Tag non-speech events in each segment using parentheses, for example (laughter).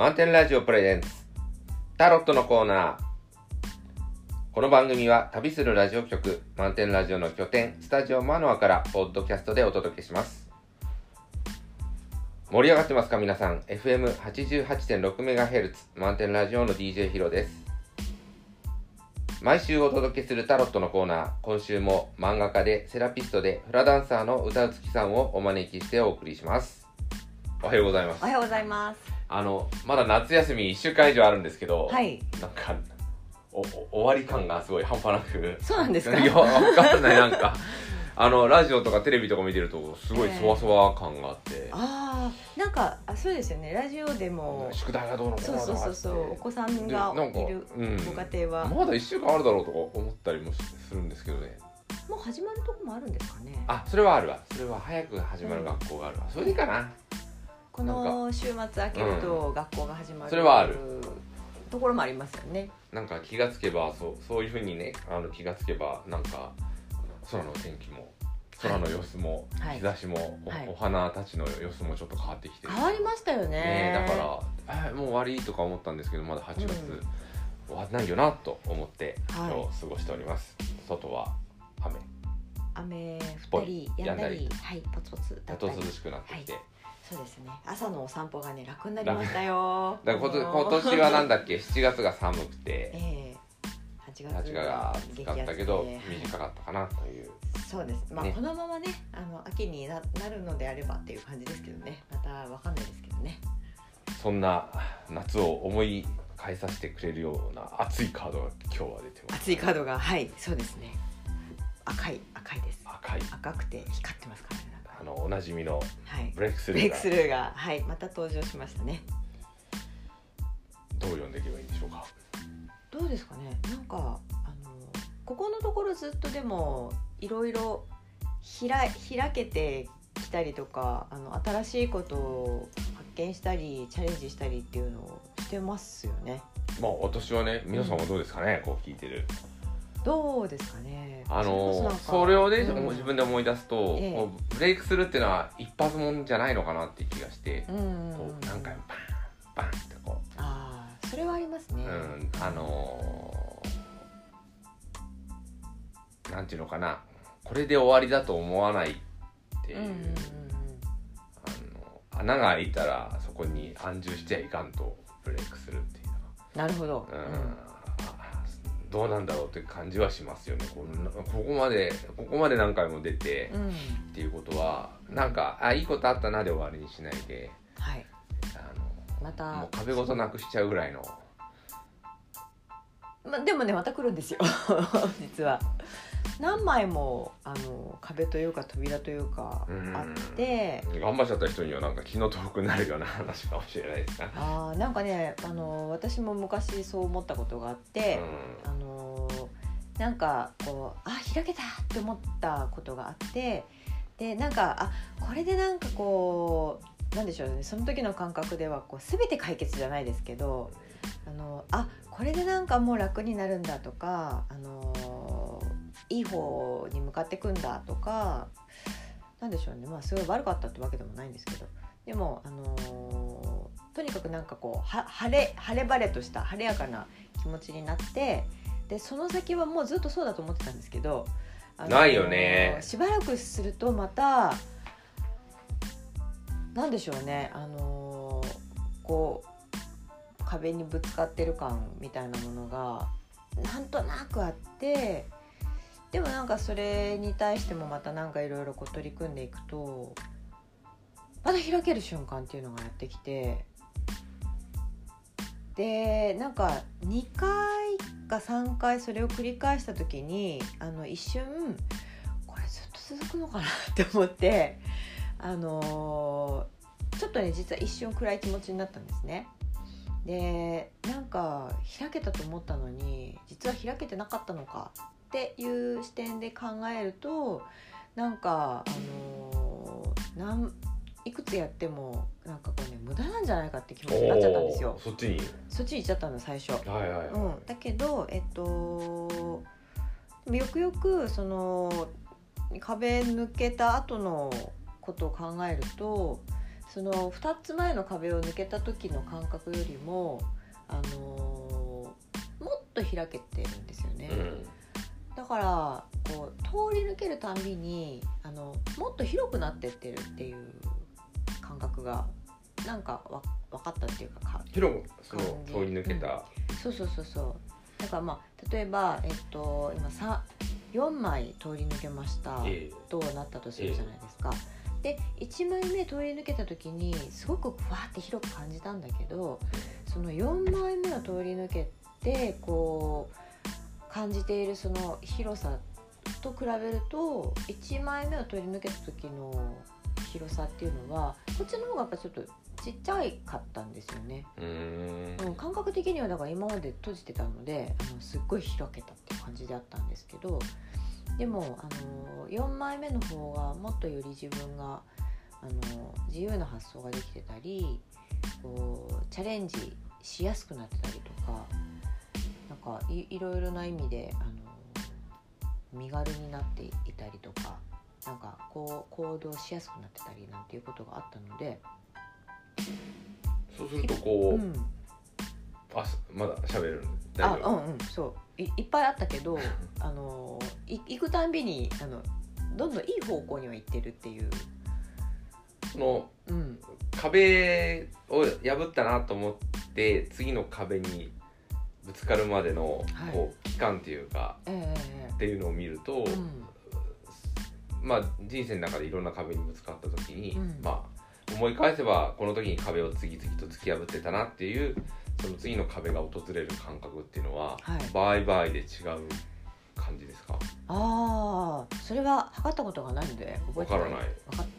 満点ラジオプレゼンツ。タロットのコーナー。この番組は旅するラジオ局満点ラジオの拠点スタジオマノアからポッドキャストでお届けします。盛り上がってますか皆さん？FM88.6MHz 満点ラジオの DJ ヒロです。毎週お届けするタロットのコーナー。今週も漫画家でセラピストでフラダンサーの歌うつきさんをお招きしてお送りします。おはようございますおはようございます。あのまだ夏休み1週間以上あるんですけど、はい。なんかおお終わり感がすごい半端なくそうなんですか？いやわかんないなんか (laughs) あのラジオとかテレビとか見てるとすごいええそわそわ感があって、ああ、なんかあそうですよね。ラジオでも。宿題がどうのこうのそうそうそうそう。お子さんがいるうんご家庭は、まだ1週間あるだろうとか思ったりもしするんですけどねもう始まるとこもあるんですかね？あそれはあるわそれは早く始まる学校があるわ、それでいいかなこの週末明けると学校が始まる。それはある。ところもありますよね。なんか気がつけばそうそういうふうにねあの気がつけばなんか空の天気も空の様子も、はい。日差しも、おはい。お花たちの様子もちょっと変わってきて変わりましたよね。ねだからえもう終わりとか思ったんですけどまだ8月、うん。終わらないよなと思って今はい。日過ごしております、外は雨。雨降ったりやんだり、はい、ポツポツだやっったり。と涼しくなってきて、そうですね。朝のお散歩がね楽になりましたよ。だから今年はなんだっけ？7月が寒くて。ええ。8月8月が暑かったけど短かったかなという。そうです。まあ、ね。このままねあの秋にななるのであればっていう感じですけどね。またわかんないですけどね。そんな夏を思い返させてくれるような熱いカードが今日は出てます熱いカードがはいそうですね。赤い赤いです。赤い。赤くて光ってますからねあのおなじみのはい。ブレイクスルーが。クスルーが。はい。また登場しましたね。どう読んでいけばいいんでしょうか？どうですかね？なんかあのここのところずっとでもいろいろ開開けてきたりとかあの新しいことを発見したりチャレンジしたりっていうのをしてますよね。まあ私はね皆さんはどうですかね、こう聞いてる。どうですかね？あのそれをね、うん自分で思い出すと、ええブレイクするっていうのは一発もんじゃないのかなっていう気がして、うんこう何回もバンバンってこああそれはありますね、う、うん、あのーなんていうのかな。これで終わりだと思わないっていう、うんうんうんうん。あの穴が開いたらそこに安住しちゃいかんとブレイクするっていうなるほど、うん。うんどうなんだろうって感じはしますよね。このここまでここまで何回も出て、うん。っていうことはなんかあいいことあったなで終わりにしないで。はい。あのまたもう壁ごとなくしちゃうぐらいの。まあ、でもねまた来るんですよ。(laughs) 実は何枚もあの壁というか扉というかうん。あって。頑張っちゃった人にはなんか気の遠くなるような話かもしれないですね。(laughs) あーなんかねあの私も昔そう思ったことがあって、あのなんかこうあ開けたって思ったことがあってでなんかあこれでなんかこうなんでしょうねその時の感覚ではこう全て解決じゃないですけどあのあこれでなんかもう楽になるんだとかあのいい方に向かっていくんだとかなんでしょうね。まあすごい悪かったってわけでもないんですけど。でもあのとにかくなんかこうは晴れ晴れ晴れとした晴れやかな気持ちになってでその先はもうずっとそうだと思ってたんですけど、あのないよね。しばらくするとまたなんでしょうね。あのこう壁にぶつかってる感みたいなものがなんとなくあってでもなんかそれに対してもまたなんかいろいろこう取り組んでいくとまた開ける瞬間っていうのがやってきてでなんか2回か3回それを繰り返した時にあの一瞬これずっと続くのかなって思ってあのーちょっとね実は一瞬暗い気持ちになったんですね。でなんか開けたと思ったのに実は開けてなかったのかっていう視点で考えるとなんかあのーなんいくつやってもなんかこうね無駄なんじゃないかって気持ちになっちゃったんですよ。そっちに？そっちに行っちゃったの最初。はいはいはい、うん、だけどえっとよくよくその壁抜けた後のことを考えるとその2つ前の壁を抜けた時の感覚よりも、あのーもっと開けてるんですよね。うんだからこう通り抜けるたんびにあのもっと広くなってってるっていう感覚がなんかわ分かったっていうかか広くそ通り抜けた、そうそうそうそう。だからまあ例えば、えっと、今さ4枚通り抜けましたええ。となったとするじゃないですか。で1枚目通り抜けた時にすごくふわって広く感じたんだけどその4枚目を通り抜けてこう感じているその広さと比べると1枚目を通り抜けた時の広さっていうのはこっちの方がやっぱちょっとちっちゃいかったんですよね。うーんうん、感覚的にはだから今まで閉じてたのであのすっごい開けたっていう感じであったんですけどでもあの4枚目の方がもっとより自分があの自由な発想ができてたりこうチャレンジしやすくなってたりとかかいいろいろな意味であの身軽になっていたりとかなんかこう行動しやすくなってたりなんていうことがあったので。そうするとこう、うん。あすまだ喋るあうんうんそう。いいっぱいあったけど (laughs) あのい行くたんびにあのどんどんいい方向には行ってるっていう、そのうん、壁を破ったなと思って次の壁にぶつかるまでのはい。こう期間っていうかえっていうのを見ると、まあ人生の中でいろんな壁にぶつかった時に、うん。まあ思い返せばこの時に壁を次々と突き破ってたなっていうその次の壁が訪れる感覚っていうのは、はい。場合場合で違う感じですか？ああそれは測ったことがないので覚えてわからない。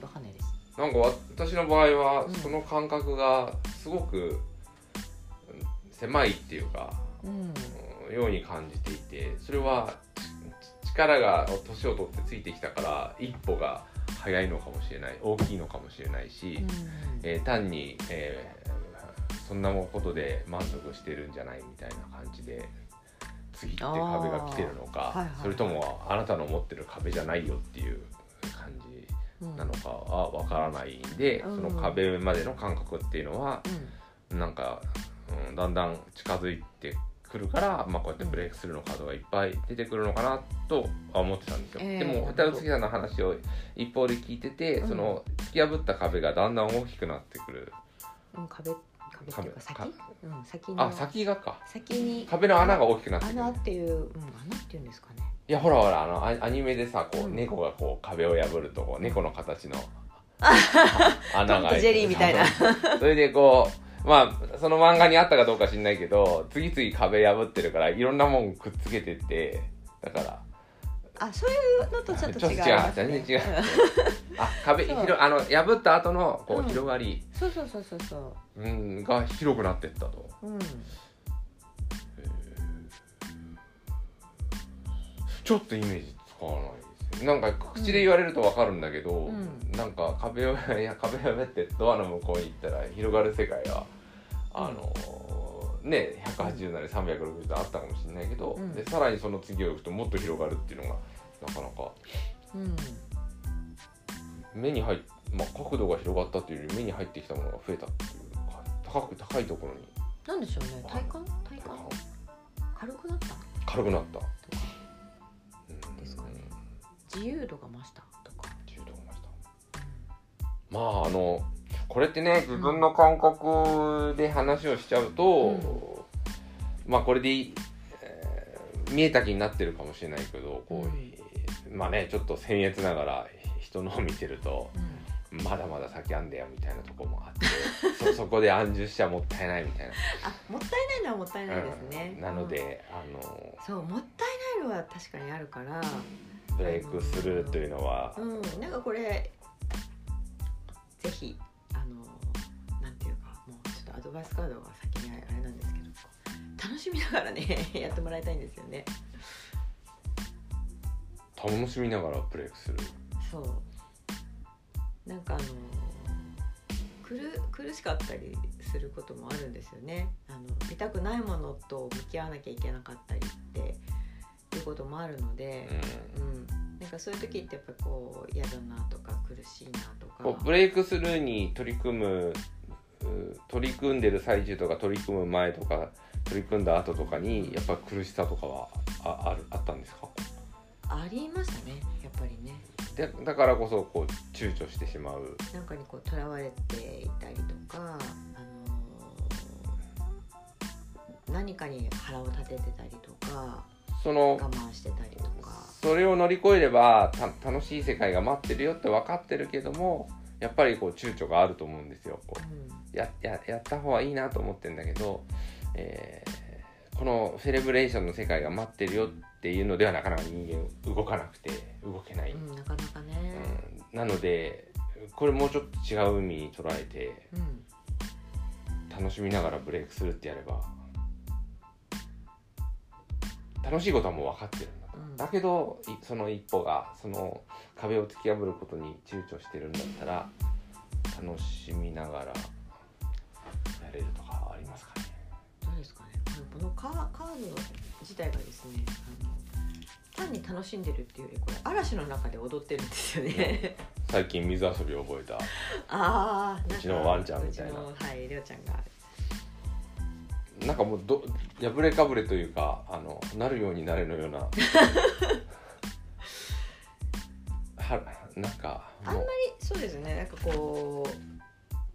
わかんないです。なんか私の場合はうん。その感覚がすごくうん狭いっていうか、ように感じていてそれはち力が年を取ってついてきたから一歩が早いのかもしれない大きいのかもしれないし、うん。えー単に、えーそんなことで満足してるんじゃないみたいな感じで次って壁が来てるのか、はいはいはい。それともあなたの持ってる壁じゃないよっていう感じうんなのかはわからないんで、うん。その壁までの感覚っていうのはうん。なんか、うん、だんだん近づいてくるから、まあ、こうやってブレイクスルーのカードがいっぱい出てくるのかなとは思ってたんですよ、ええ。でも歌う月さんの話を一方で聞いてて、うん。その突き破った壁がだんだん大きくなってくる。うん壁壁っていうか先？壁うん先の。あ先がか。先に。壁の穴が大きくなってくる。穴っていう、うん、穴っていうんですかね。いやほらほらあのアアニメでさこう、うん。猫がこう壁を破るとこう猫の形の穴トムとジェリーみたいな。(laughs) それでこうまあその漫画にあったかどうか知んないけど次々壁破ってるからいろんなもんくっつけてってだから。あそういうのとちょっと違います、ね、全然違う。(laughs) あ壁そう。広あの破った後のこううん。広がり、うんそうそうそうそうそう。ん、が広くなってったと。ううんちょっとイメージつかないですね。なんか口で言われるとわかるんだけど、うん。なんか壁をいや壁を破ってドアの向こうに行ったら広がる世界はあのね180なり360度あったかもしれないけど、うん。でさらにその次を行くともっと広がるっていうのがなかなかうん目に入っまあ角度が広がったっていうより目に入ってきたものが増えたっていうか高く高いところに。なんでしょうね。体感？体感？軽くなった？軽くなった。ですかね。自由度が増したとか、っていうと思いました。まああのこれってね自分の感覚で話をしちゃうと、うん。まあこれでいい、えー見えた気になってるかもしれないけどこう、うん。まあねちょっと僭越ながら人のを見てるとうん。まだまだ先あんだよみたいなとこもあってそ (laughs) そこで安住しちゃもったいないみたいな。あもったいないのはもったいないですね、うん。なので、あのうんそうもったいないのは確かにあるから。ブレイクスルーというのは、うん。なんかこれぜひあのなんていうかもうちょっとアドバイスカードが先にあれなんですけど楽しみながらね (laughs) やってもらいたいんですよね。楽しみながらブレイクする。そう。なんかあの苦苦しかったりすることもあるんですよね。あの見たくないものと向き合わなきゃいけなかったりっていうこともあるので、うんなんかそういう時ってやっぱこう嫌だなとか苦しいなとか。ブレイクスルーに取り組む取り組んでる最中とか取り組む前とか取り組んだ後とかにやっぱ苦しさとかはああるあったんですか？ありましたねやっぱりね。でだからこそこう躊躇してしまう。なんかにこうとらわれていたりとか、あのー何かに腹を立ててたりとかその我慢してたりとか。それを乗り越えればた楽しい世界が待ってるよって分かってるけどもやっぱりこう躊躇があると思うんですよ。こううん。やややった方がいいなと思ってるんだけど、えーこのセレブレーションの世界が待ってるよっていうのではなかなか人間動かなくて動けない、うん、なかなかね、うん。なのでこれもうちょっと違う意味に捉えてうん。楽しみながらブレイクするってやれば楽しいことはもう分かってるんだと、うん。だけどいその一歩がその壁を突き破ることに躊躇してるんだったら楽しみながらやれるとかはありますかね。どうですかね。このカーカード自体がですね単に楽しんでるっていうよりこれ嵐の中で踊ってるんですよね、最近水遊びを覚えた。(laughs) あうちのワンちゃんみたいな。はいりょうちゃんがなんかもうど破れかぶれというかあのなるようになれのような。(laughs) はなんかあんまりそうですね。なんかこう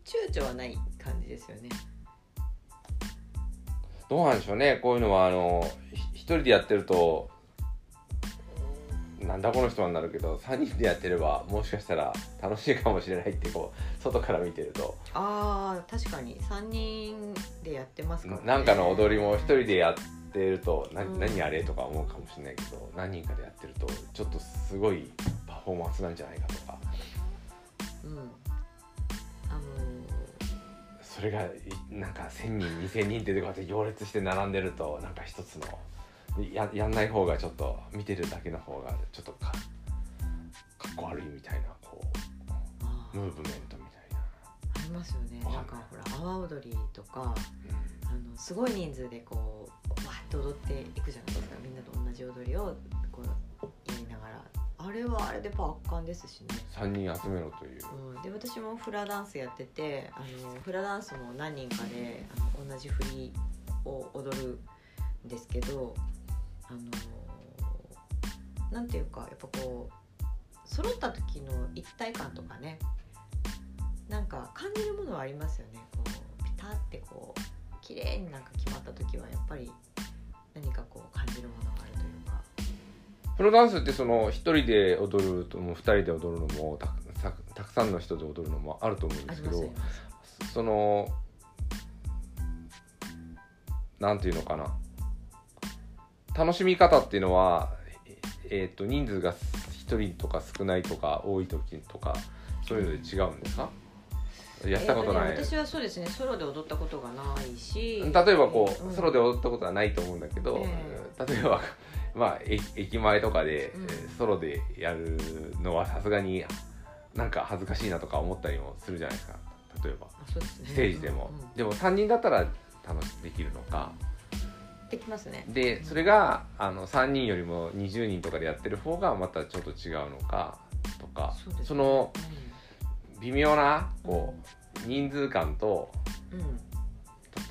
躊躇はない感じですよね。どうなんでしょうね。こういうのはあのひ一人でやってるとなんだこの人はなるけど3人でやってればもしかしたら楽しいかもしれないってこう外から見てると。あー確かに。3人でやってますから、ね、なんかの踊りも一人でやってるとな、うん。何あれとか思うかもしれないけど何人かでやってるとちょっとすごいパフォーマンスなんじゃないかとか。うん。あのそれがいなんか1,000人2,000人ってこうやって行列して並んでるとなんか一つのややんない方がちょっと見てるだけの方がちょっとかかっこ悪いみたいなこうムーブメントみたいな、ありますよね。なんかほら阿波踊りとかあのすごい人数でこうわーって踊っていくじゃないですか。みんなと同じ踊りをこうやりながら。あれはあれでやっぱ圧巻ですしね、3人集めろという、うん、で私もフラダンスやっててあのフラダンスも何人かであの同じ振りを踊るんですけどあのなんていうかやっぱこう揃った時の一体感とかねなんか感じるものはありますよね。こうピタってこう綺麗になんか決まった時はやっぱり何かこう感じるものがあるというか。プロダンスってその1人で踊るとも2人で踊るのもたたたくさんの人で踊るのもあると思うんですけどそのなんていうのかな楽しみ方っていうのは、ええー、と人数が1人とか少ないとか多い時とかそういうので違うんですか？やったことない、えーとね私はそうですねソロで踊ったことがないし。例えばこう、うん。ソロで踊ったことはないと思うんだけど、え例えば、(laughs) まあ、駅駅前とかで、うん。えーソロでやるのはさすがになんか恥ずかしいなとか思ったりもするじゃないですか。例えば。ね。ステージでも、うんうん。でも3人だったら楽しできるのかできますね。でそれがあの3人よりも20人とかでやってる方がまたちょっと違うのかとか。そね。その微妙なこう人数感とうん。うん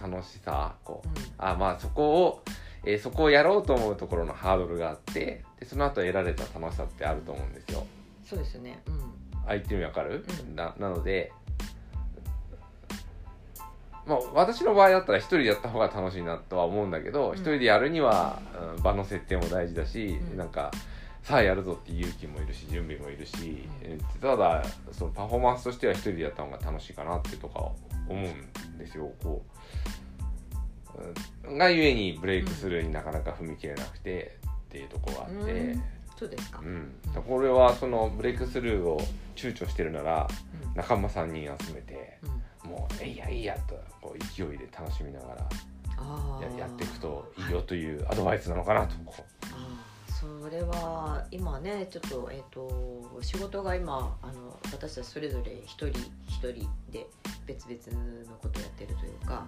楽しさこう。うん。あまあそこを、えーそこをやろうと思うところのハードルがあってでその後得られた楽しさってあると思うんですよ。そうですね。うん。相手にわかる、うん。ななのでまあ私の場合だったら一人でやった方が楽しいなとは思うんだけどうん。一、人でやるには、うん場の設定も大事だし、うん。なんかさあやるぞっていう勇気もいるし準備もいるし、うん。えーただそのパフォーマンスとしては一人でやった方が楽しいかなってとか思うんですよこう、うん。がゆえにブレイクスルーになかなか踏み切れなくてっていうところがあって、うん。そうですか、うん、これはそのブレイクスルーを躊躇してるなら仲間3人集めてうんうんもう「えいやいいや」とこう勢いで楽しみながらややっていくといいよというアドバイスなのかなとそれは今ねちょっと,、えー、と仕事が今あの私たちそれぞれ一人一人で別々のことをやってるというか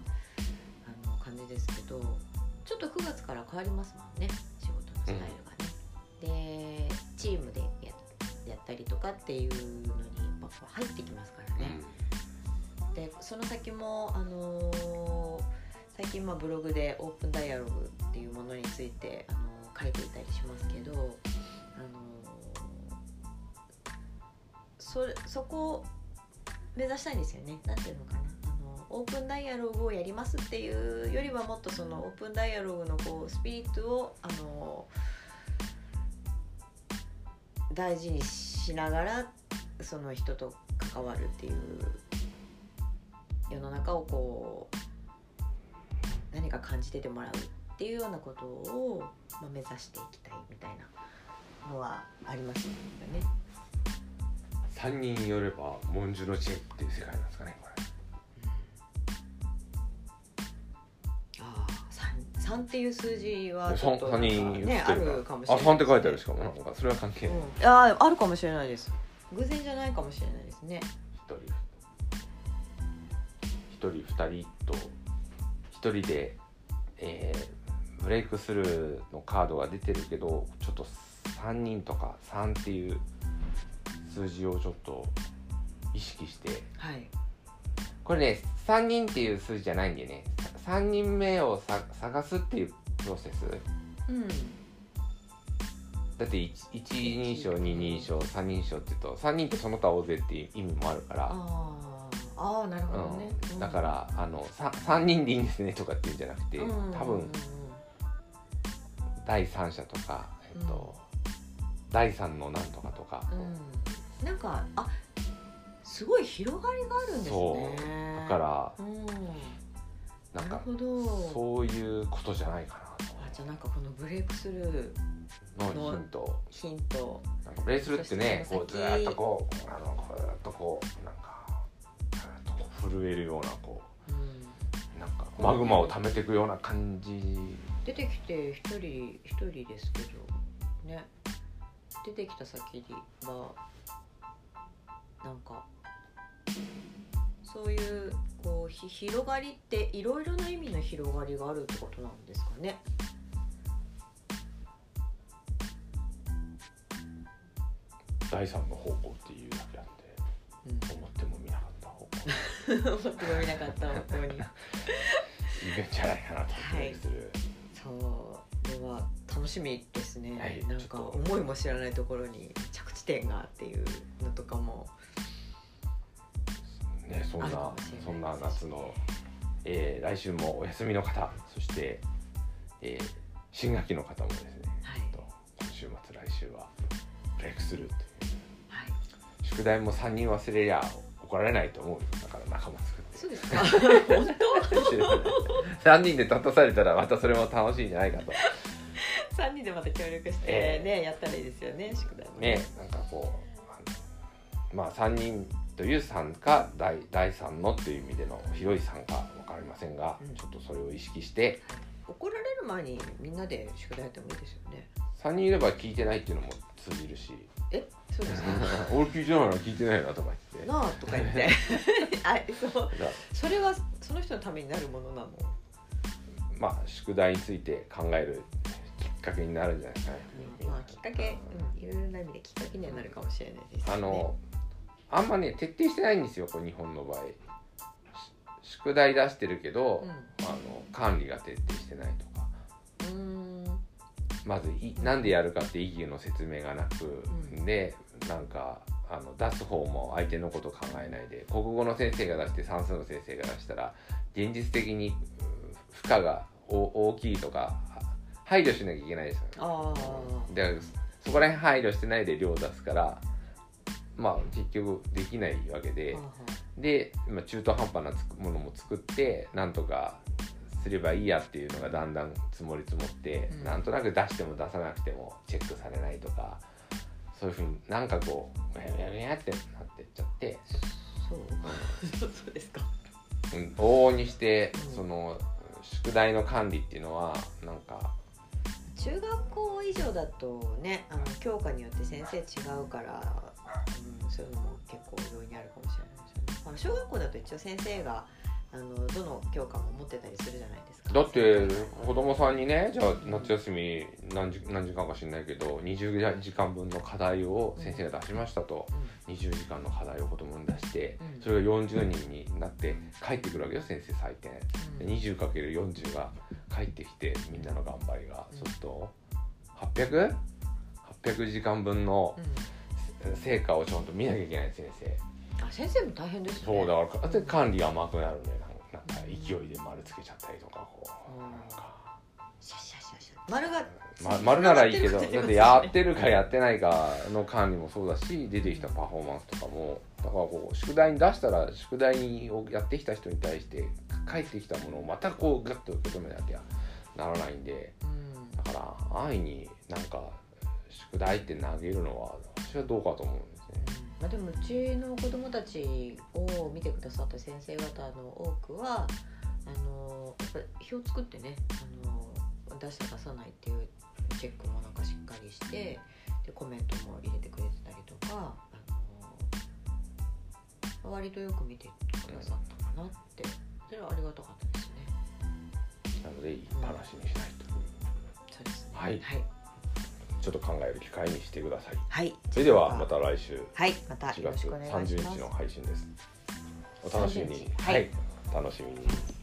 あの感じですけどちょっと9月から変わりますもんね仕事のスタイルがね。でチームでやったりとかっていうのにやっぱ入ってきますからね。うん、でその先も、あのー、最近まあブログでオープンダイアログっていうものについて、あのー、書いていたりしますけど、あのー、そそこを目指したいんですよね。なんていうのかなあのオープンダイアログをやりますっていうよりはもっとそのオープンダイアログのこうスピリットをあの大事にしながらその人と関わるっていう世の中をこう何か感じててもらうっていうようなことを、まあ、目指していきたいみたいなのはありますよね。3人よれば文殊の知恵っていう世界なんですかねこれ。3っていう数字はちょっとね、あるかもしれない、ね、あ3って書いてあるしかも。なんかそれは関係ない、うん、ああるかもしれないです。偶然じゃないかもしれないですね。1人1人2人と1人で、えー、ブレイクスルーのカードが出てるけどちょっと3人とか3っていう数字をちょっと意識して、はい、これね3人っていう数字じゃないんでね。3人目をさ探すっていうプロセス、うん、だって 1, 1人称2人称3人称って言うと3人ってその他大勢っていう意味もあるからああなるほどね、うん、だからあの 3, 3人でいいんですねとかっていうんじゃなくて、うん、多分第三者とか、えっと、うん、第三のなんとかとか、うん、なんかあすごい広がりがあるんですね。だから、うん。なんかそういうことじゃないかなと。あじゃあなんかこのブレイクスルーのヒント。ヒント。なんかブレイクスルーってねこうずっとこうあのこうずっとこうなんか震えるようなこう、うん、なんかマグマを溜めていくような感じ。出てきて一人一人ですけどね。出てきた先はなんかそういうこう広がりっていろいろな意味の広がりがあるってことなんですかね。第三の方向っていうだけあって、うん、思って思ってもみなかった方向に。いるんじゃないかなとはい、そう。では楽しみですね、はい、なんか思いも知らないところに着地点がっていうのとかも。ね、そんなそんな夏の、えー、来週もお休みの方そして、えー、新学期の方もですね、はい、今週末来週はブレイクスルーという、はい、宿題も3人忘れりゃ怒られないと思う本当3人で立たされたらまたそれも楽しいんじゃないかと。3人でまた協力してね、えー、やったらいいですよね宿題もね。ねなんかこうまあ3人という参加第第3のっていう意味での広い参加分かりませんが、うん、ちょっとそれを意識して。怒られる前にみんなで宿題やってもいいですよね3人いれば聞いてないっていうのも通じるし。え？そうですか (laughs) 俺聞いてないな聞いてないなとか言って。なあとか言って。(laughs) あそう。それはその人のためになるものなの？まあ宿題について考えるきっかけになるんじゃないですかね、まあきっかけ、うん、いろいろな意味できっかけにはなるかもしれないです、ね、あのあんまね徹底してないんですよこう日本の場合。宿題出してるけど、うん、あの管理が徹底してないとかまずいなんでやるかって意義の説明がなく、うん、でなんかあの出す方も相手のこと考えないで国語の先生が出して算数の先生が出したら現実的に負荷が大きいとか配慮しなきゃいけないですよ、ね、でそこら辺配慮してないで量出すからまあ結局できないわけで、で、まあ、中途半端なものも作ってなんとかすればいいやっていうのがだんだん積もり積もって、うん、なんとなく出しても出さなくてもチェックされないとかそういうふうになんかこうやややってなってっちゃって。そう、うん、そうですか、うん、往々にして、その宿題の管理っていうのはなんか中学校以上だとねあの教科によって先生違うからうん、そういうのも結構容易にあるかもしれないですよね。小学校だと一応先生がああのどの教科も持ってたりするじゃないですか。だって子供さんにねじゃあ夏休み何時何時間か知んないけど20時間分の課題を先生が出しましたと、うん、20時間の課題を子供に出して、うん、それが40人になって帰ってくるわけよ先生採点、うん、20×40 が帰ってきてみんなの頑張りが、うん、そうすると 800?800 時間分の成果をちゃんと見なきゃいけない先生。あ先生も大変ですね。そうだから管理甘くなるんか勢いで丸つけちゃったりとかこう、なん。かシャシャシャシャ丸が、ま、丸ならいいけどだってやってるかやってないかの管理もそうだし出てきたパフォーマンスとかもだからこう宿題に出したら宿題をやってきた人に対して帰ってきたものをまたこうガッと受け止めなきゃならないんで、だから安易になんか宿題って投げるのは私はどうかと思うんですね。まあ、でもうちの子どもたちを見てくださった先生方の多くはあのやっぱ表を作ってねあの出した出さないっていうチェックもなんかしっかりしてでコメントも入れてくれてたりとかあの割とよく見てくださったかなって。それはありがたかったですね。なのでいい話にしないと、うん、そうですね。はい、はいちょっと考える機会にしてください。はい。それではまた来週。はい。また4月30日の配信です。お楽しみに。はい、はい、楽しみに。